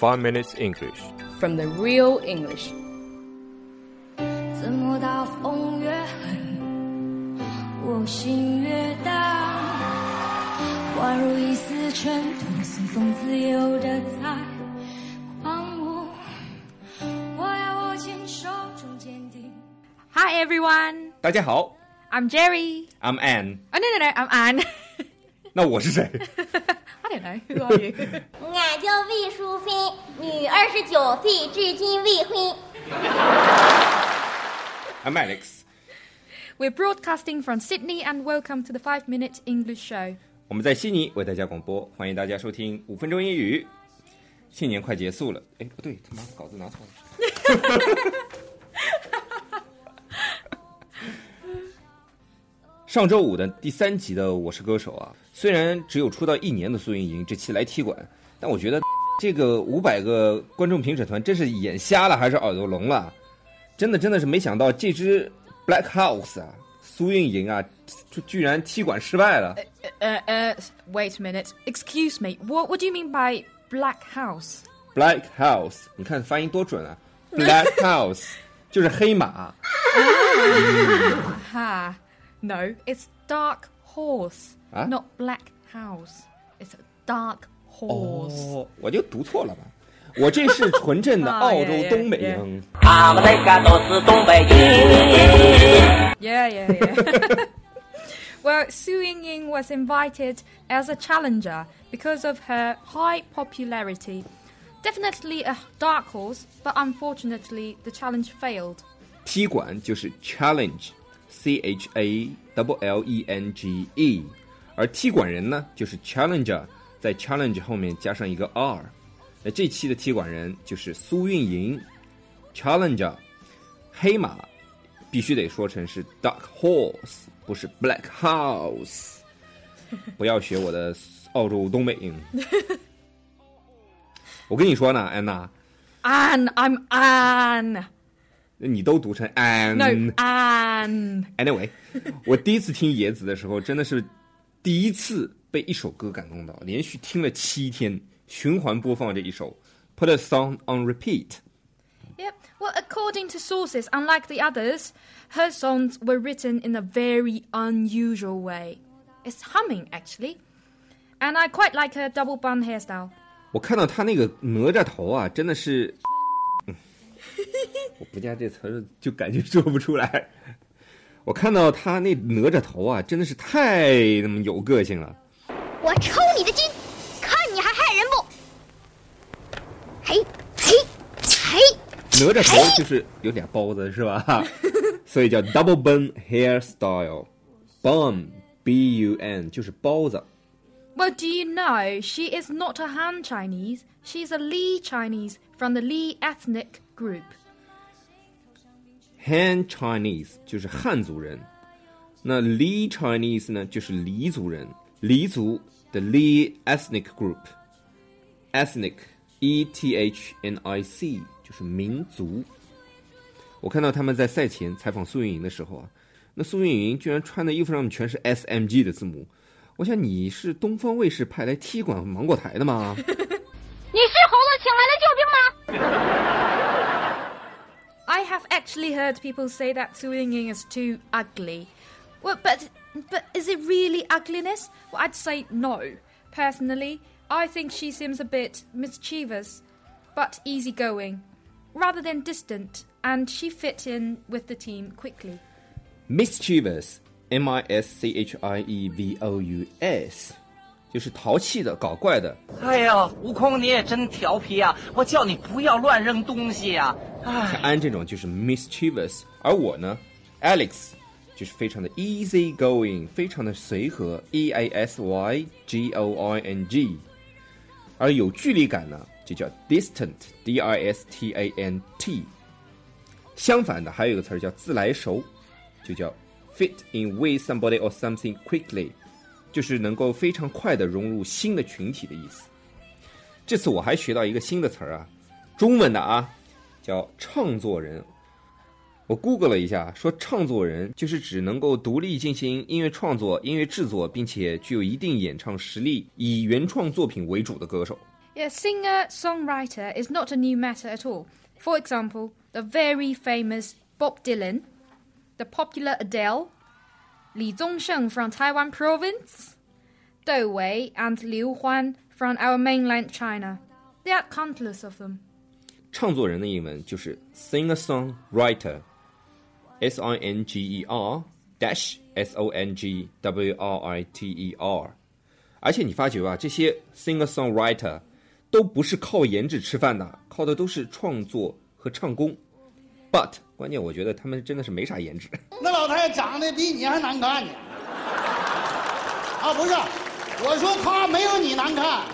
Five Minutes English. from the real English. 怎么大风越狠，我心越荡，宛如一丝尘土，随风自由的在狂舞。我要握紧手中坚定。 Hi everyone, 大家好 I'm Jerry. ，I'm Ann。 Oh no no no, I'm Anne. 那我是谁？ 俺叫魏淑芬，女，二十九岁，至今未婚。I'm Alex。We're broadcasting from Sydney and welcome to the Five Minute English Show. 我们在悉尼为大家广播，欢迎大家收听五分钟英语。新年快结束了，哎，不对，他妈稿子拿错了。上周五的第三集的《我是歌手》啊，虽然只有出道一年的苏运莹这期来踢馆，但我觉得这个五百个观众评审团真是眼瞎了还是耳朵聋了？真的真的是没想到这支 Black House 啊，苏运莹啊，就居然踢馆失败了。呃呃 uh, wait a minute. Excuse me. What, what do you mean by Black House? Black House，你看发音多准啊！Black House 就是黑马，Ha. No, it's Dark Horse, Huh? not Black House. It's a Dark Horse. 哦，我就读错了吧？我这是纯正的澳洲 yeah, yeah, 东北 yeah. 人。他们那个都是东北人。 Yeah, yeah, yeah. well, Su Yingying was invited as a challenger because of her high popularity. Definitely a dark horse, but unfortunately the challenge failed. 踢馆就是 challenge，C H A W L E N G E， 而踢馆人呢就是 challenger，在 challenge 后面加上一个 R。那这期的踢馆人就是苏运莹，challenger，黑马必须得说成是 dark horse，不是 black house。不要学我的澳洲东北音。我跟你说呢，安娜，Anne, I'm Anne. 你都读成安。No, Anne. Anyway，我第一次听野子的时候，真的是第一次被一首歌感动到，连续听了七天，循环播放这一首，Put a song on repeat。 Yep. Well, according to sources, unlike the others, her songs were written in a very unusual way. It's humming, actually. And I quite like her double bun hairstyle. 我看到他那个哪吒头啊，真的是，嗯我不加这词儿就感觉说不出来。 我看到他那哪吒头啊，真的是太那么有个性了。我抽你的筋，看你还害人不？嘿，嘿，嘿，哪吒头就是有俩包子是吧？所以叫 double bun hairstyle。bun b u n 就是包子。 Well, do you know she is not a Han Chinese? She's a Li Chinese from the Li ethnic group. Han Chinese 就是汉族人，那 Li Chinese 呢就是黎族人，黎族的 Li ethnic group，ethnic e t h n i c 就是民族。我看到他们在赛前采访苏运莹的时候啊，那苏运莹居然穿的衣服上面全是 S M G 的字母。我想你是东方卫视派来踢馆芒果台的吗？你是猴子请来的救兵吗？have actually heard people say that Su Yunying is too ugly. Well, but but is it really ugliness? Well, I'd say no. Personally, I think she seems a bit mischievous, but easygoing, rather than distant, and she fit in with the team quickly. Mischievous, m i s c h i e v o u s, S，就是淘气的、搞怪的。哎呀，悟空你也真调皮啊！我叫你不要乱扔东西呀、啊！像安这种就是 mischievous，而我呢，Alex 就是非常的 easy going，非常的随和，e a s y g o i n g，而有距离感呢，就叫 distant，d i s t a n t。相反的，还有一个词儿叫自来熟，就叫 fit in with somebody or something quickly，就是能够非常快的融入新的群体的意思。这次我还学到一个新的词儿啊，中文的啊，叫唱作人。我 Google 了一下，说唱作人就是指能够独立进行音乐创作、音乐制作，并且具有一定演唱实力，以原创作品为主的歌手。Yeah, singer songwriter is not a new matter at all. For example, the very famous Bob Dylan, the popular Adele, Li Zongsheng from Taiwan Province, Dou Wei and Liu Huan from our mainland China. There are countless of them. 唱作人的英文就是 singer songwriter，S I N G E R dash S O N G W R I T E R。而且你发觉啊，这些 singer songwriter 都不是靠颜值吃饭的，靠的都是创作和唱功。But 关键我觉得他们真的是没啥颜值。那老太太长得比你还难看呢。啊，不是，我说她没有你难看，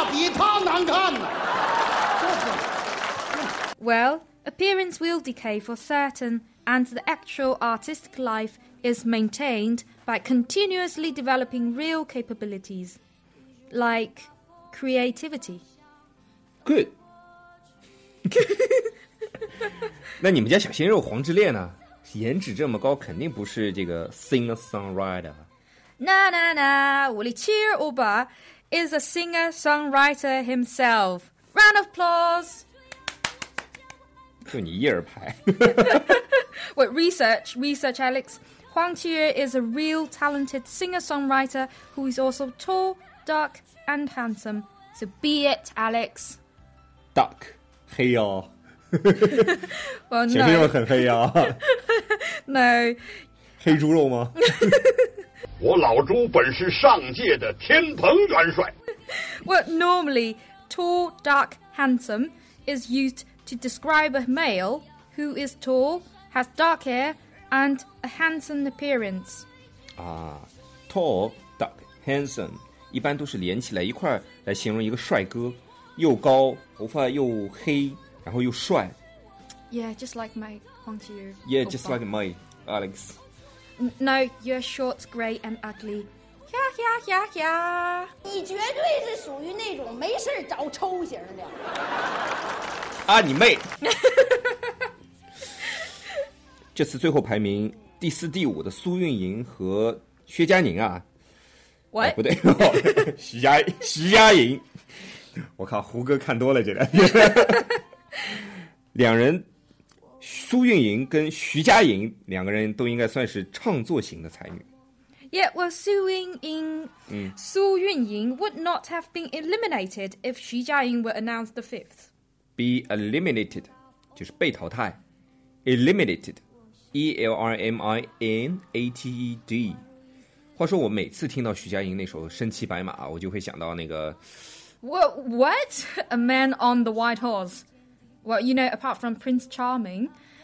你呀比她难看呢。这是 Well, appearance will decay for certain, and the actual artistic life is maintained by continuously developing real capabilities, like creativity. Good 。那你们家小鲜肉黄致列呢？颜值这么高，肯定不是这个 singer songwriter。 Na na na, Wuli Cheer Uba is a singer songwriter himself. Round of applause. 就你一人牌。 Wait, research, research, Alex. Huang Qiyu is a real talented singer-songwriter who is also tall, dark, and handsome. So be it, Alex. Duck 黑哦， Well, 小鲜肉 no, 很黑呀、 no. 黑猪肉吗？ 我老朱本是上界的天蓬元帅， Well, normally, tall, dark, handsome is used to describe a male who is tall, has dark hair, and a handsome appearance. 啊，tall、dark、handsome，一般都是连起来一块儿来形容一个帅哥，又高，头发又黑，然后又帅。 Yeah, just like my Huang Qiyu. Yeah, just oppa. like my Alex。 No, you're short, grey, and ugly. Yeah, yeah, yeah, yeah. 你绝对是属于那种没事儿找抽型的。啊，你妹！这次最后排名第四、第五的苏运莹和薛佳凝啊，哎不对，徐佳徐佳莹。我靠，胡歌看多了这两天。两人，苏运莹跟徐佳莹两个人都应该算是唱作型的才女。 Yeah, well, Su Ying, Su Yunying would not have been eliminated if Xu Jiaying were announced the fifth. be eliminated 就是被淘汰，eliminated，e l r m i n a t e d。话说我每次听到徐佳莹那首《身骑白马》，我就会想到那个 What? What? A man on the white horse. Well, you know, apart from Prince Charming,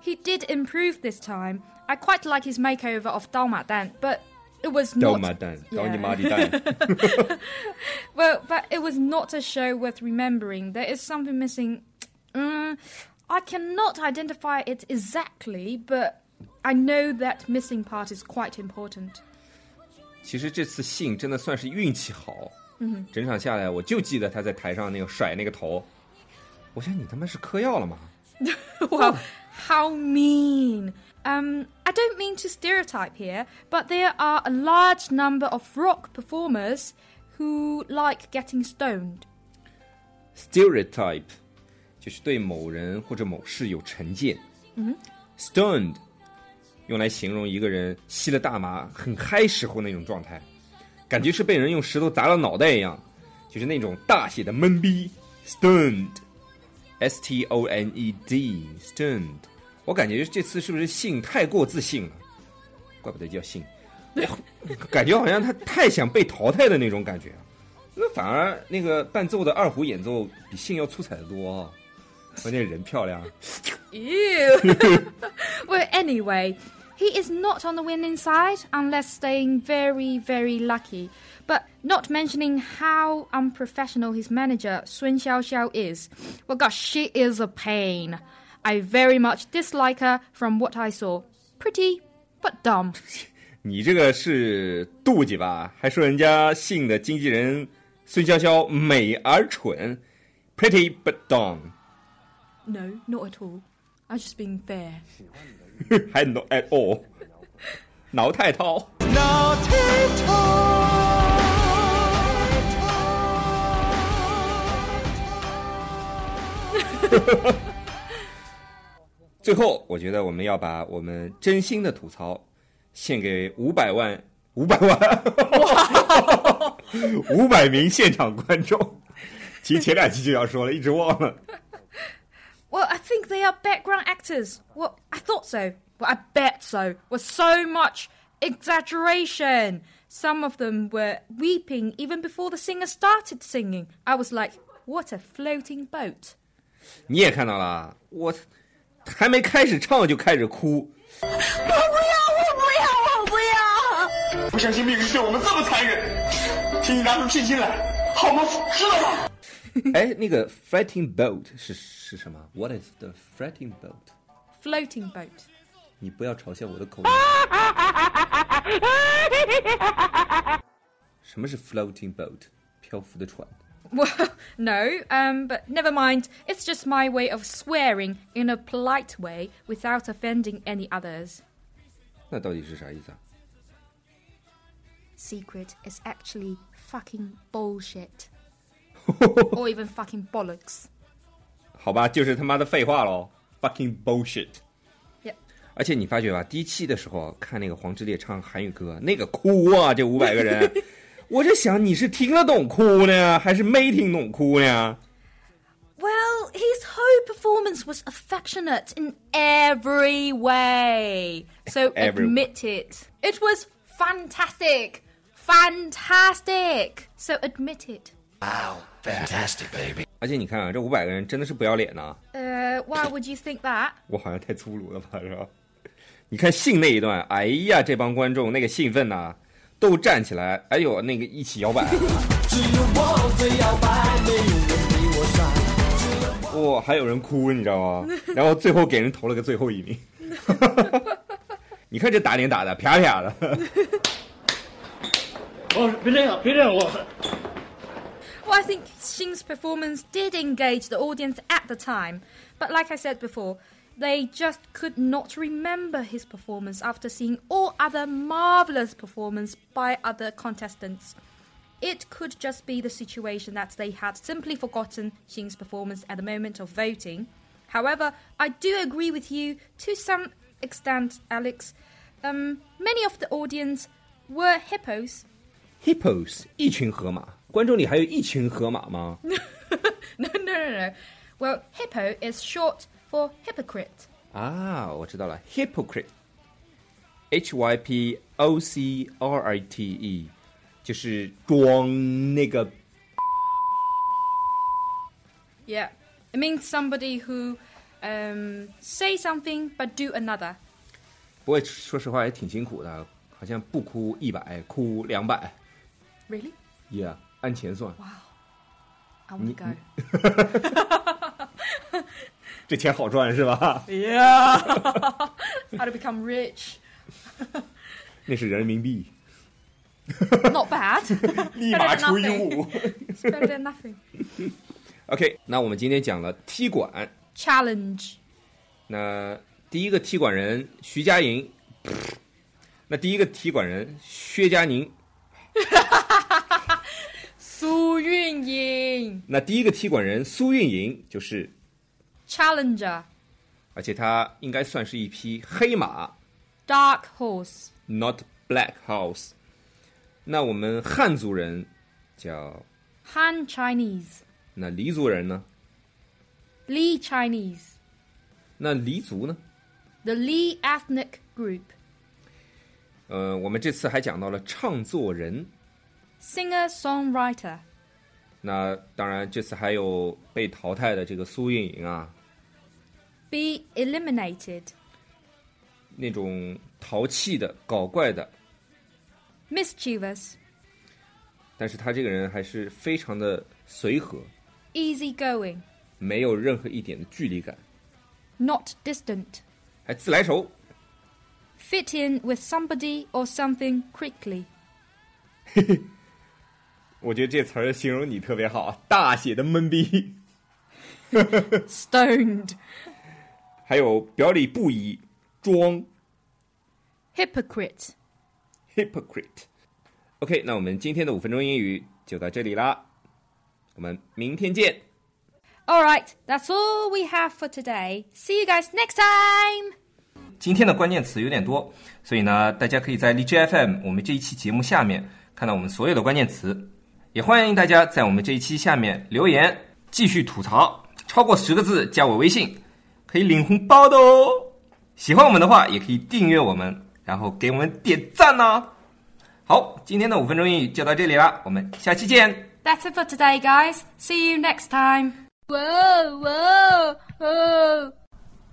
he did improve this time. I quite like his makeover of Dao Ma Dan, but it was 刀 not. 妈蛋，搞 Yeah. 你妈的蛋！ Well, but it was not a show worth remembering. There is something missing. Mm, I cannot identify it exactly, but I know that missing part is quite important. 其实这次信真的算是运气好，整场下来我就记得他在台上那个甩那个头，我想你他妈是嗑药了吗？ Well, how mean. Um, I don't mean to stereotype here, but there are a large number of rock performers who like getting stoned. stereotype 就是对某人或者某事有成见。嗯，stoned 用来形容一个人吸了大麻很嗨时候那种状态，感觉是被人用石头砸了脑袋一样，就是那种大写的懵逼。 S T O N E D stoned，。我感觉这次是不是信太过自信了？怪不得叫信，感觉好像他太想被淘汰的那种感觉。那反而那个伴奏的二胡演奏比信要出彩的多、哦，关键人漂亮。Ew. well, anyway, he is not on the winning side unless staying very, very lucky. But not mentioning how unprofessional his manager Sun Xiaoxiao is. Well, gosh, she is a pain. I very much dislike her from what I saw. Pretty, but dumb. 你这个是妒忌吧？还说人家信的经纪人孙潇潇美而蠢，pretty but dumb， No, not at all. I was just being fair. 还 not at all，挠太涛。最后，我觉得我们要把我们真心的吐槽献给五百万、五百万、五百名现场观众。其实前两期就要说了，一直忘了。Well, I think they are background actors. Well, I thought so. Well, I bet so. Was so much exaggeration. Some of them were weeping even before the singer started singing. I was like, what a floating boat. 你也看到了，我还没开始唱就开始哭。我不要，我不要，我不要！不相信命运对我们这么残忍，请你拿出信心来，好吗？知道吗？ 哎，那个 floating boat 是是什么？What is the floating boat？ Floating boat. 你不要嘲笑我的口音。什么是 floating boat？漂浮的船。 Well, no, um, but never mind. It's just my way of swearing in a polite way without offending any others. 那到底是啥意思啊？ Secret is actually fucking bullshit. or even fucking bollocks. 好吧，就是他妈的废话喽，fucking bullshit。 Yep. 而且你发觉吧，第一期的时候看那个黄致列唱韩语歌，那个哭啊，这五百个人，我就想你是听得懂哭呢，还是没听懂哭呢？ Well, his whole performance was affectionate in every way. So Every- admit it. It was fantastic. Fantastic. So admit it. 而且你看啊，这五百个人真的是不要脸呐、Uh, why would you think that? 我好像太粗鲁了吧，是吧？你看信那一段，哎呀，这帮观众那个兴奋呐、都站起来，哎呦，那个一起摇摆。只有我最摇摆，没有人比我傻哇、还有人哭，你知道吗？然后最后给人投了个最后一名。你看这打脸打的啪啪的。哦，别这样，别这样，我 Well, I think Xing's performance did engage the audience at the time, but like I said before, they just could not remember his performance after seeing all other marvelous performance by other contestants. It could just be the situation that they had simply forgotten Xing's performance at the moment of voting. However, I do agree with you to some extent, Alex. Um, many of the audience were hippos. Hippos 一群河马， 观众里还有一群河马吗？ no, no, no, no. Well, hippo is short for hypocrite. 啊，我知道了，hypocrite，H Y P O C R I T E，就是装那个 Yeah. It means somebody who um, say something but do another. 不过说实话也挺辛苦的，好像不哭一百，哭两百 Really? ，Yeah， 按钱算，哇 to go. 这钱好赚是吧？Yeah. How to become rich? 那是人民币，Not bad. 立马以 nothing. 五。It's better than nothing. OK，那我们今天讲了踢馆，Challenge. 那第一个踢馆人徐佳莹，那第一个踢馆人薛佳凝，苏运莹那第一个踢馆人苏运莹就是，Challenger. 而且他应该算是一匹黑马 Dark horse.，not black horse。那我们汉族人叫，Han Chinese. 那黎族人呢？Li Chinese. 那黎族呢？The Li ethnic group. 呃，我们这次还讲到了唱作人，Singer songwriter. 那当然这次还有被淘汰的这个苏运莹啊， Be eliminated. 那种淘气的、搞怪的， Mischievous. 但是他这个人还是非常的随和， easy going, 没有任何一点的距离感， not distant, 还自来熟。 fit in with somebody or something quickly, 我觉得这词儿形容你特别好，大写的懵逼。stoned, 还有表里不一，装 hypocrite. hypocrite。OK，那我们今天的五分钟英语就到这里啦，我们明天见。All right, that's all we have for today. See you guys next time. 今天的关键词有点多，所以呢，大家可以在荔枝 FM 我们这一期节目下面看到我们所有的关键词，也欢迎大家在我们这一期下面留言，继续吐槽，超过十个字加我微信，可以领红包的哦。喜欢我们的话，也可以订阅我们，然后给我们点赞呐、好，今天的五分钟英语就到这里啦，我们下期见。That's it for today, guys. See you next time. Whoa, whoa, whoa.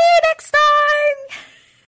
see you next time.